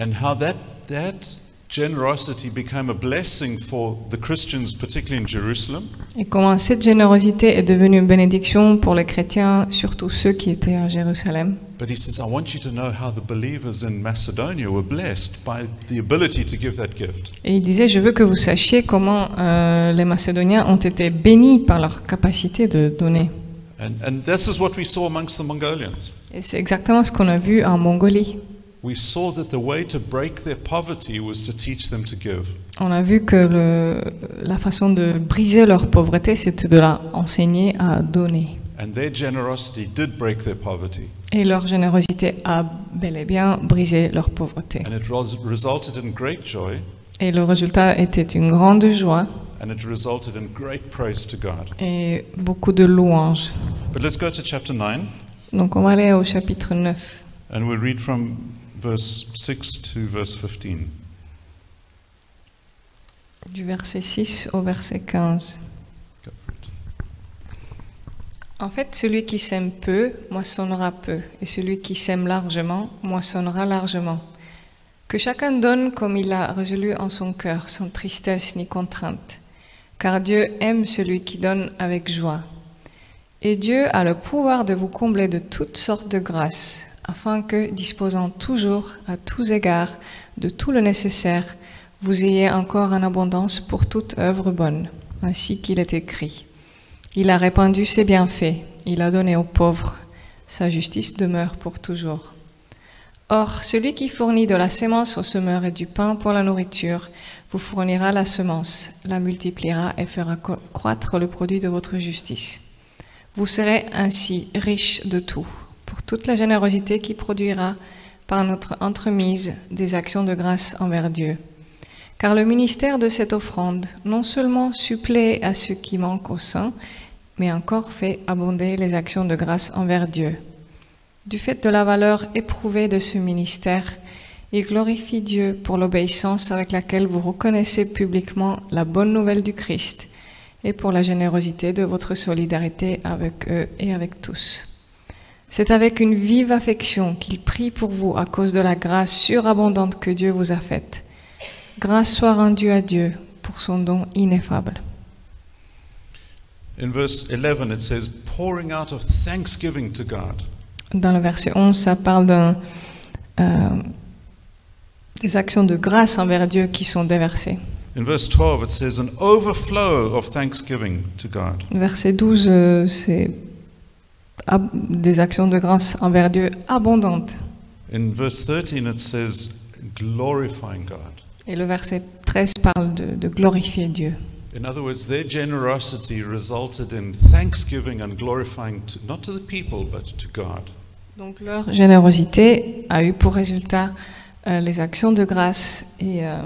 And how that, that generosity became a blessing for the Christians, particularly in Jerusalem, Et comment cette générosité est devenue une bénédiction pour les chrétiens, surtout ceux qui étaient à Jérusalem. but he says, I want you to know how the believers in Macedonia were blessed by the ability to give that gift. Et il disait, je veux que vous sachiez comment euh, les Macédoniens ont été bénis par leur capacité de donner. And, and this is what we saw amongst the Mongolians. Et c'est exactement ce qu'on a vu en Mongolie. We saw that the way to break their poverty was to teach them to give. On a vu que le- la façon de briser leur pauvreté, c'était de leur enseigner à donner. And their generosity did break their poverty. Et leur générosité a bel et bien brisé leur pauvreté. And it res- resulted in great joy, Et le résultat était une grande joie and it resulted in great praise to God. et beaucoup de louanges. But let's go to chapter 9, Donc on va aller au chapitre 9, and we'll read from verse 6 to verse 15. du verset 6 au verset 15. Go for it. En fait, celui qui sème peu moissonnera peu, et celui qui sème largement moissonnera largement. Que chacun donne comme il a résolu en son cœur, sans tristesse ni contrainte, car Dieu aime celui qui donne avec joie. Et Dieu a le pouvoir de vous combler de toutes sortes de grâces, afin que, disposant toujours, à tous égards, de tout le nécessaire, vous ayez encore en abondance pour toute œuvre bonne, ainsi qu'il est écrit. Il a répandu ses bienfaits, il a donné aux pauvres, sa justice demeure pour toujours. Or, celui qui fournit de la sémence au semeur et du pain pour la nourriture, vous fournira la semence, la multipliera et fera croître le produit de votre justice. Vous serez ainsi riches de tout, pour toute la générosité qui produira par notre entremise des actions de grâce envers Dieu. Car le ministère de cette offrande non seulement supplée à ce qui manque au sein, mais encore fait abonder les actions de grâce envers Dieu. Du fait de la valeur éprouvée de ce ministère, il glorifie Dieu pour l'obéissance avec laquelle vous reconnaissez publiquement la bonne nouvelle du Christ et pour la générosité de votre solidarité avec eux et avec tous. C'est avec une vive affection qu'il prie pour vous à cause de la grâce surabondante que Dieu vous a faite. Grâce soit rendue à Dieu pour son don ineffable. In verse 11, it says, pouring out of thanksgiving to God. Dans le verset 11, ça parle euh, des actions de grâce envers Dieu qui sont déversées. In verse 12, it says, an overflow of thanksgiving to God. Verset 12, euh, c'est des actions de grâce envers Dieu abondantes. In verse 13, it says, glorifying God. Et le verset 13 parle de, de glorifier Dieu. In other words, their generosity resulted in thanksgiving and glorifying, to, not to the people, but to God. Donc leur générosité a eu pour résultat euh, les actions de grâce et, euh,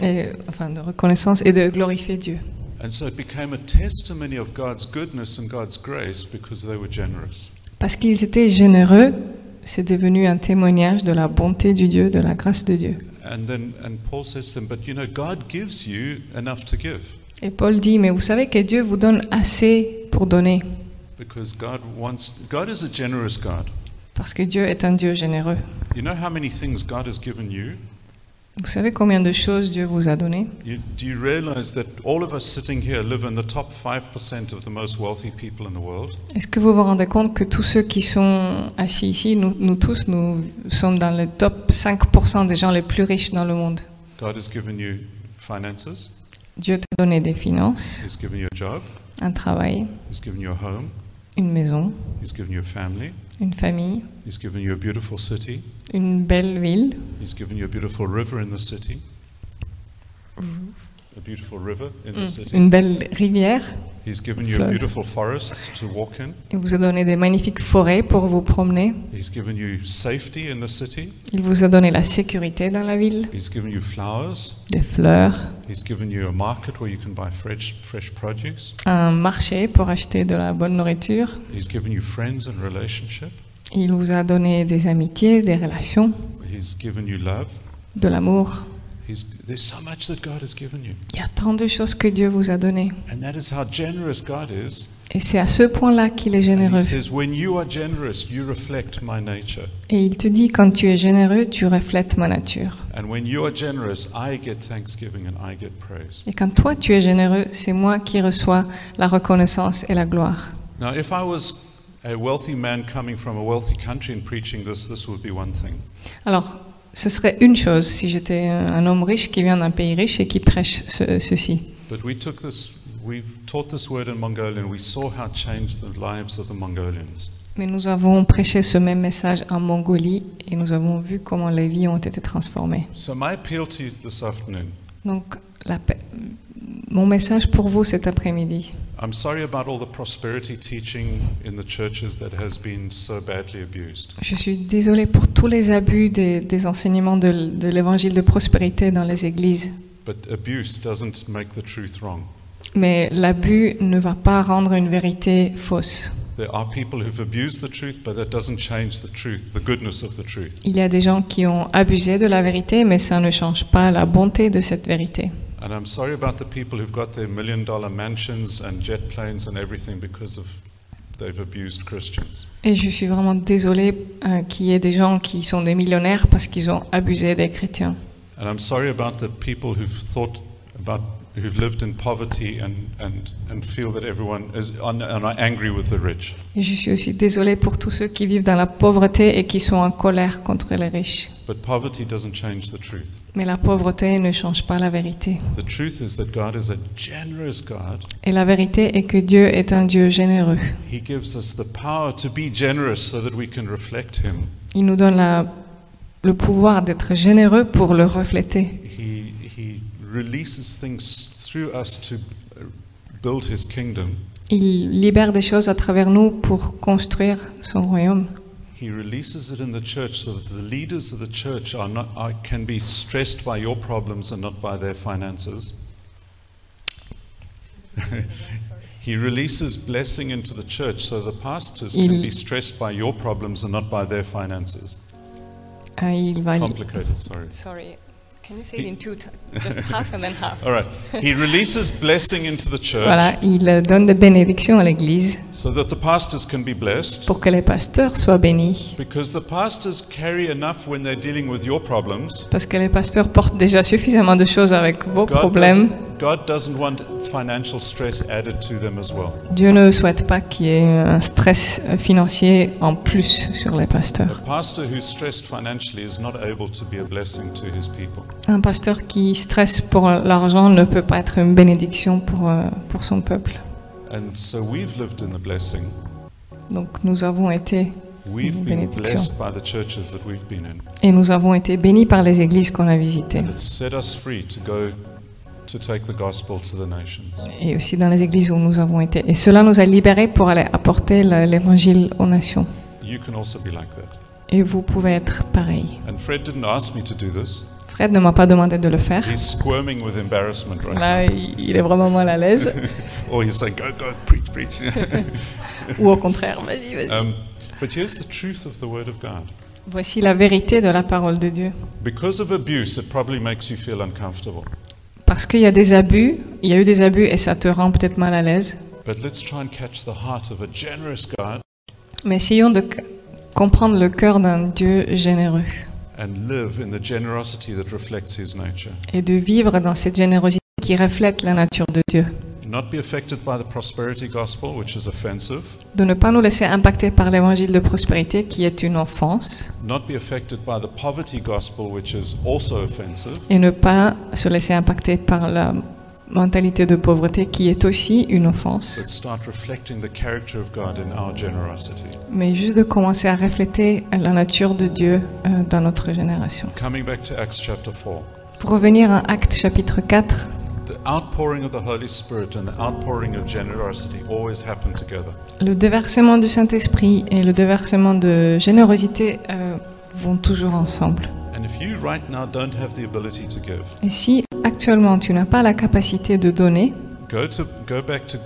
et, enfin, de reconnaissance et de glorifier Dieu. And so it became a testimony of God's goodness and God's grace because they were generous. Parce qu'ils étaient généreux, c'est devenu un témoignage de la bonté du Dieu, de la grâce de Dieu. And then and Paul says to them, But you know, God gives you enough to give Et Paul dit, mais vous savez que Dieu vous donne assez pour donner, because God wants God is a generous God. parce que Dieu est un Dieu généreux. You know how many things God has given you? Vous savez combien de choses Dieu vous a donné You, do you realize that all of us sitting here live in the top 5% of the most wealthy people in the world? Est-ce que vous vous rendez compte que tous ceux qui sont assis ici, nous, nous tous, nous sommes dans le top 5% des gens les plus riches dans le monde? God has given you finances, Dieu t'a donné des finances, He's given you a job, un travail, He's given you a home, une maison, He's given you a family, une famille, He's given you a beautiful city, une belle ville, He's given you a beautiful river in the city. A beautiful river in the city. une belle rivière. He's given you beautiful forests to walk in. Il vous a donné des magnifiques forêts pour vous promener. He's given you safety in the city. Il vous a donné la sécurité dans la ville, He's given you flowers. des fleurs, He's given you a market where you can buy fresh, fresh produce. un marché pour acheter de la bonne nourriture. He's given you friends and relationship. Il vous a donné des amitiés, des relations, He's given you love. de l'amour. He's, there's so much that God has given you. Il y a tant de choses que Dieu vous a données. And that is how generous God is. Et c'est à ce point-là qu'il est généreux. says, When you are generous, you reflect my nature. Et il te dit, quand tu es généreux, tu reflètes ma nature. And when you are generous, I get thanksgiving and I get praise. Et quand toi, tu es généreux, c'est moi qui reçois la reconnaissance et la gloire. Now, if I was a wealthy man coming from a wealthy country and preaching this, this would be one thing. Alors, ce serait une chose si j'étais un homme riche qui vient d'un pays riche et qui prêche ce- ceci. But we took this, we taught this word in Mongolian. We saw how it changed the lives of the Mongolians. Mais nous avons prêché ce même message en Mongolie et nous avons vu comment les vies ont été transformées. So, my appeal to you this afternoon Donc, la mon message pour vous cet après-midi, I'm sorry about all the prosperity teaching in the churches that has been so badly abused. je suis désolée pour tous les abus des, des enseignements de, de l'évangile de prospérité dans les églises. But abuse doesn't make the truth wrong. Mais l'abus ne va pas rendre une vérité fausse. There are people who've abused the truth, but that doesn't change the truth, the goodness of the truth. Il y a des gens qui ont abusé de la vérité, mais ça ne change pas la bonté de cette vérité. And I'm sorry about the people who've got their million dollar mansions and jet planes and everything because of they've abused Christians. Et je suis vraiment désolée euh, qu'il y ait des gens qui sont des millionnaires parce qu'ils ont abusé des chrétiens. And I'm sorry about the people who've thought about who've lived in poverty and, and, and feel that everyone is and and are angry with the rich. Et je suis aussi désolée pour tous ceux qui vivent dans la pauvreté et qui sont en colère contre les riches. But poverty doesn't change the truth. Mais la pauvreté ne change pas la vérité. The truth is that God is a generous God. Et la vérité est que Dieu est un Dieu généreux. He gives us the power to be generous so that we can reflect Him. Il nous donne la- le pouvoir d'être généreux pour le refléter. He, he releases things through us to uh, build His kingdom. Il libère des choses à travers nous pour construire son royaume. He releases it in the church so that the leaders of the church are not, are, can be stressed by your problems and not by their finances. <laughs> he releases blessing into the church so the pastors can be stressed by your problems and not by their finances. Ah, il va Complicated, sorry. Sorry. Can you say it in two times? Just half and then half? <laughs> All right. He releases blessing into the church Voilà, il donne des bénédictions à l'Église so that the pastors can be blessed pour que les pasteurs soient bénis. because the pastors carry enough when they're dealing with your problems. Parce que les pasteurs portent déjà suffisamment de choses avec vos God problèmes. Doesn't, God doesn't want financial stress added to them as well. Dieu ne souhaite pas qu'il y ait un stress financier en plus sur les pasteurs. A pastor who's stressed financially is not able to be a blessing to his people. Un pasteur qui stresse pour l'argent ne peut pas être une bénédiction pour, euh, pour son peuple. And so we've lived in the blessing. Donc nous avons été We've been bénédiction. blessed by the churches that we've been in. et nous avons été bénis par les églises qu'on a visitées. And it's set us free to go Et aussi dans les églises où nous avons été. Et cela nous a libérés pour aller apporter le- l'évangile aux nations. You can also be like that. Et vous pouvez être pareil. And Fred didn't ask me to do this. Fred ne m'a pas demandé de le faire. He's squirming with embarrassment right Là, il est vraiment mal à l'aise. now. <laughs> Or he's saying, go, go, preach, preach. <laughs> Ou au contraire, vas-y, vas-y. but here's the truth of the Word of God. Voici la vérité de la parole de Dieu. Parce qu'il y a des abus, il y a eu des abus et ça te rend peut-être mal à l'aise. Mais essayons de comprendre le cœur d'un Dieu généreux and live in the generosity that reflects His nature. et de vivre dans cette générosité qui reflète la nature de Dieu. Not be affected by the prosperity gospel, which is offensive. De ne pas nous laisser impacter par l'évangile de prospérité qui est une offense Not be affected by the poverty gospel, which is also offensive. et ne pas se laisser impacter par la mentalité de pauvreté qui est aussi une offense. But start reflecting the character of God in our generosity. Mais juste de commencer à refléter la nature de Dieu euh, dans notre génération. Coming back to Acts chapter 4. Pour revenir à Actes chapitre 4, The outpouring of the Holy Spirit and the outpouring of generosity always happen together. le déversement du Saint-Esprit et le déversement de générosité euh, vont toujours ensemble. And if you right now don't have the ability to give, Et si actuellement tu n'as pas la capacité de donner, go to go back to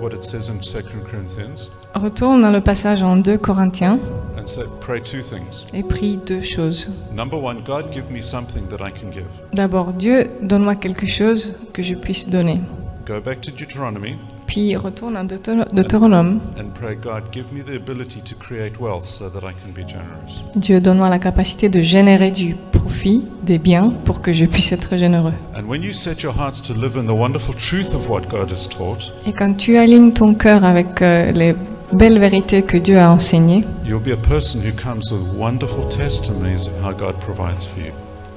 what it says in 2 Corinthians retourne dans le passage en 2 Corinthiens and say, pray two things. et prie deux choses. Number one, God give me something that I can give. D'abord, Dieu, donne-moi quelque chose que je puisse donner. Go back to Deuteronomy Puis retourne à Deutéro- Deutéronome. Dieu donne-moi la capacité de générer du profit, des biens, pour que je puisse être généreux. Et quand tu alignes ton cœur avec euh, les belles vérités que Dieu a enseignées,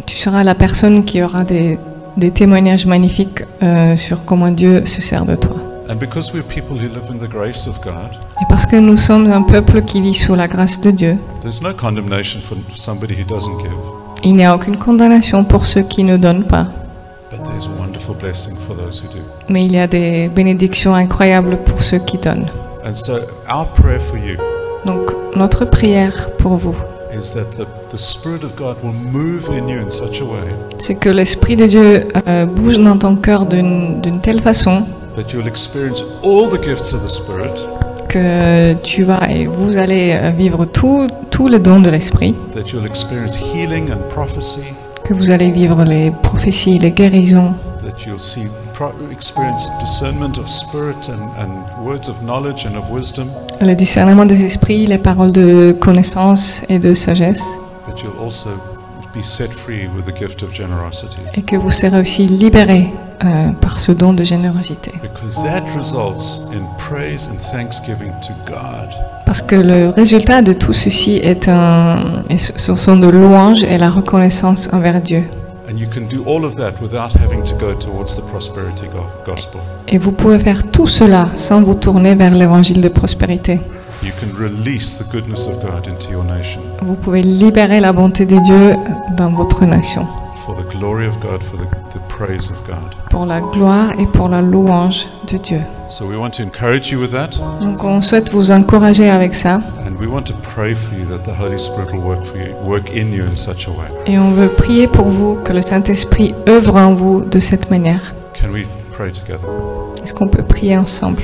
tu seras la personne qui aura des, des témoignages magnifiques euh, sur comment Dieu se sert de toi. And because we're people who live in the grace of God, Et parce que nous sommes un peuple qui vit sous la grâce de Dieu, there's no condemnation for somebody who doesn't give, il n'y a aucune condamnation pour ceux qui ne donnent pas. but there's wonderful blessing for those who do. Mais il y a des bénédictions incroyables pour ceux qui donnent. And so our prayer for you Donc notre prière pour vous, is that the, the Spirit of God will move in you in such a way c'est que l'Esprit de Dieu euh, bouge dans ton cœur d'une telle façon that you'll experience all the gifts of the Spirit, que tu vas et vous allez euh, vivre tous tous les dons de l'Esprit, that you'll experience healing and prophecy, que vous allez vivre les prophéties, les guérisons, that you'll see pro- experience discernment of spirit and, and words of knowledge and of wisdom, le discernement des esprits, les paroles de connaissance et de sagesse, but you'll also be set free with the gift of generosity. et que vous serez aussi libérés euh, par ce don de générosité. Because that results in praise and thanksgiving to God. Parce que le résultat de tout ceci est un, et ce sont de louanges et la reconnaissance envers Dieu. And you can do all of that without having to go towards the prosperity go- gospel. Et vous pouvez faire tout cela sans vous tourner vers l'évangile de prospérité. You can release the goodness of God into your nation Vous pouvez libérer la bonté de Dieu dans votre nation, for the glory of God, for the, the praise of God. pour la gloire et pour la louange de Dieu. So we want to encourage you with that, Donc on souhaite vous encourager avec ça and we want to pray for you that the Holy Spirit will work for you, work in you in such a way. et on veut prier pour vous que le Saint-Esprit œuvre en vous de cette manière. Can we pray together? Est-ce qu'on peut prier ensemble?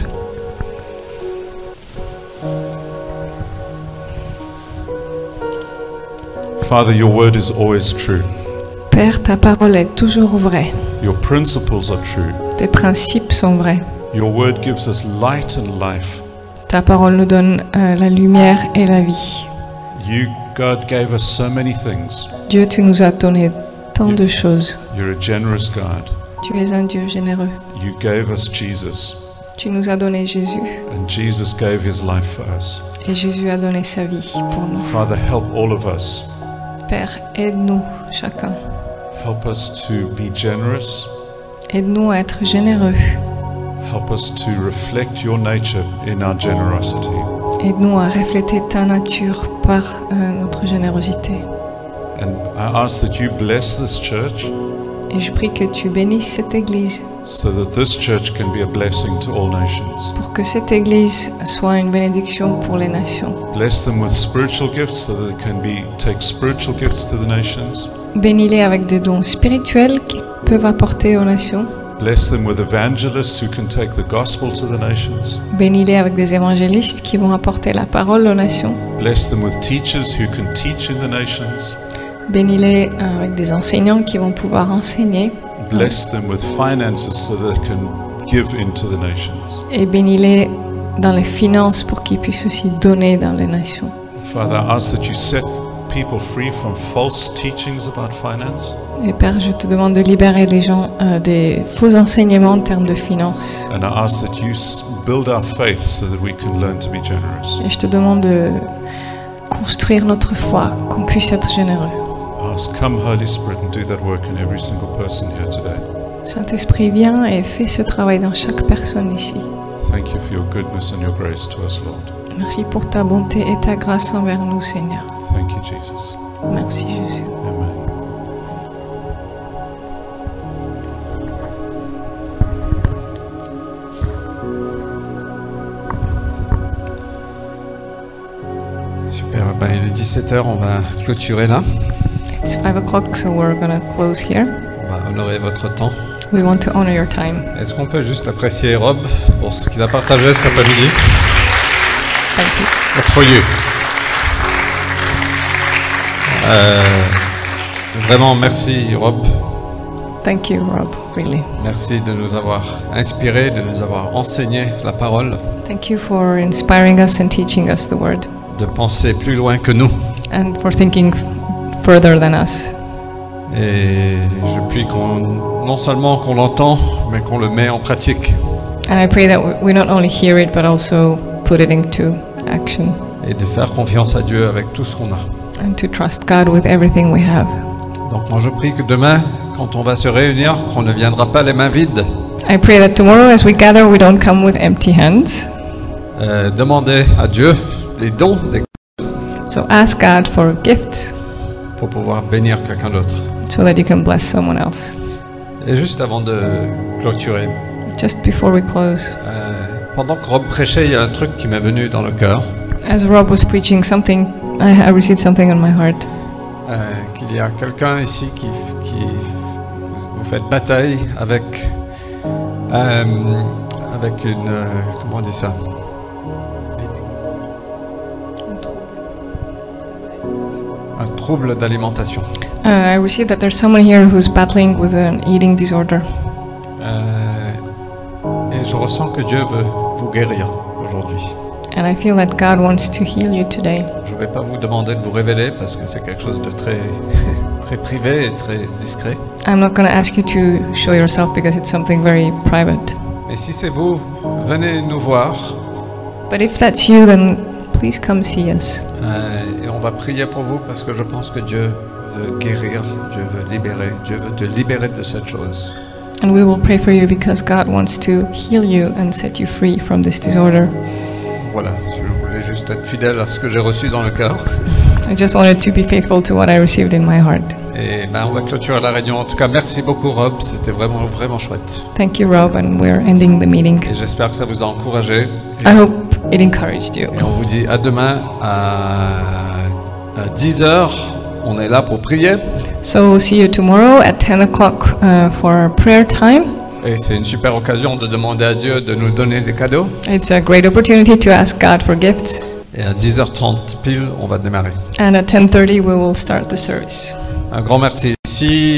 Father, your word is always true. Père, ta parole est toujours vraie. Your principles are true. Tes principes sont vrais. Your word gives us light and life. Ta parole nous donne euh, la lumière et la vie. You, God, gave us so many things. Dieu, tu nous as donné tant de choses. You're a generous God. Tu es un Dieu généreux. You gave us Jesus, Tu nous as donné Jésus and Jesus gave his life for us. et Jésus a donné sa vie pour nous. Father, help all of us. Père, aide-nous chacun. Help us to be generous. Aide-nous à être généreux. Help us to reflect your nature in our generosity. Aide-nous à refléter ta nature par euh, notre générosité. And I ask that you bless this church Et je prie que tu bénisses cette Église so that this church can be a blessing to all nations. pour que cette Église soit une bénédiction pour les nations. Bless them with spiritual gifts so that they can be take spiritual gifts to the nations. Bénis-les avec des dons spirituels qu'ils peuvent apporter aux nations. Bless them with evangelists who can take the gospel to the nations. Bénis-les avec des évangélistes qui vont apporter la parole aux nations. Bless them with teachers who can teach in the nations. Bénis-les euh, avec des enseignants qui vont pouvoir enseigner. Bless them with finances so they can give into the nations. Et bénis-les dans les finances pour qu'ils puissent aussi donner dans les nations. Father, I ask that you set people free from false teachings about finance. Et Père, je te demande de libérer les gens euh, des faux enseignements en termes de finances. And I ask that you build our faith so that we can learn to be generous. Et je te demande de construire notre foi, qu'on puisse être généreux. Come, Holy Spirit, and do that work in every single person here today. Saint-Esprit, viens et fais ce travail dans chaque personne ici. Thank you for your goodness and your grace to us, Lord. Merci pour ta bonté et ta grâce envers nous, Seigneur. Thank you, Jesus. Merci, Jésus. Amen. Super, ben, il est 17h, on va clôturer là. It's 5 o'clock, so we're gonna close here. On va honorer votre temps. We want to honor your time. Est-ce qu'on peut juste apprécier Rob pour ce qu'il a partagé cet après-midi? Thank you. That's for you. Euh, vraiment, merci Rob. Thank you, Rob, really. Merci de nous avoir inspirés, de nous avoir enseigné la parole, Thank you for inspiring us and teaching us the word de penser plus loin que nous. and for thinking further than us. Et je prie qu'on, non seulement qu'on l'entend, mais qu'on le met en pratique. And I pray that we- not only hear it but also put it into action Et de faire confiance à Dieu avec tout ce qu'on a. and to trust God with everything we have. Donc moi je prie que demain, quand on va se réunir, qu'on ne viendra pas les mains vides. I pray that tomorrow as we gather we don't come with empty hands. Euh, demandez à Dieu des dons des- So ask God for gifts pour pouvoir bénir quelqu'un d'autre. so that you can bless someone else. Et juste avant de clôturer, Just before we close, euh, pendant que Rob prêchait, il y a un truc qui m'est venu dans le cœur, as Rob was preaching something, I, I received something on my heart. euh, qu'il y a quelqu'un ici qui, qui vous faites bataille avec, euh, avec une, euh, comment on dit ça? Un trouble d'alimentation. Uh, I received that there's someone here who's battling with an eating disorder. Euh, et je ressens que Dieu veut vous guérir aujourd'hui. And I feel that God wants to heal you today. Je ne vais pas vous demander de vous révéler parce que c'est quelque chose de très, <laughs> très privé et très discret. I'm not going to ask you to show yourself because it's something very private. Mais si c'est vous, venez nous voir But if that's you, then please come see us. euh, et on va prier pour vous parce que je pense que Dieu veut guérir, Dieu veut libérer, Dieu veut te libérer de cette chose. And we will pray for you because God wants to heal you and set you free from this disorder. Voilà, je voulais juste être fidèle à ce que j'ai reçu dans le cœur. I just wanted to be faithful to what I received in my heart. Et ben, on va clôturer la réunion. En tout cas, merci beaucoup Rob, c'était vraiment, vraiment chouette. Thank you, Rob, and we're ending the meeting. Et j'espère que ça vous a encouragé. I hope it encouraged you. Et on vous dit à demain à, à 10h. On est là pour prier. So we'll see you tomorrow at 10 o'clock uh, for prayer time. Et c'est une super occasion de demander à Dieu de nous donner des cadeaux. It's a great opportunity to ask God for gifts. Et à 10h30 pile, on va démarrer. And at 10:30 we will start the service. Un grand merci. Si